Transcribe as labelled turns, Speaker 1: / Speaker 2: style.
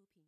Speaker 1: 出品。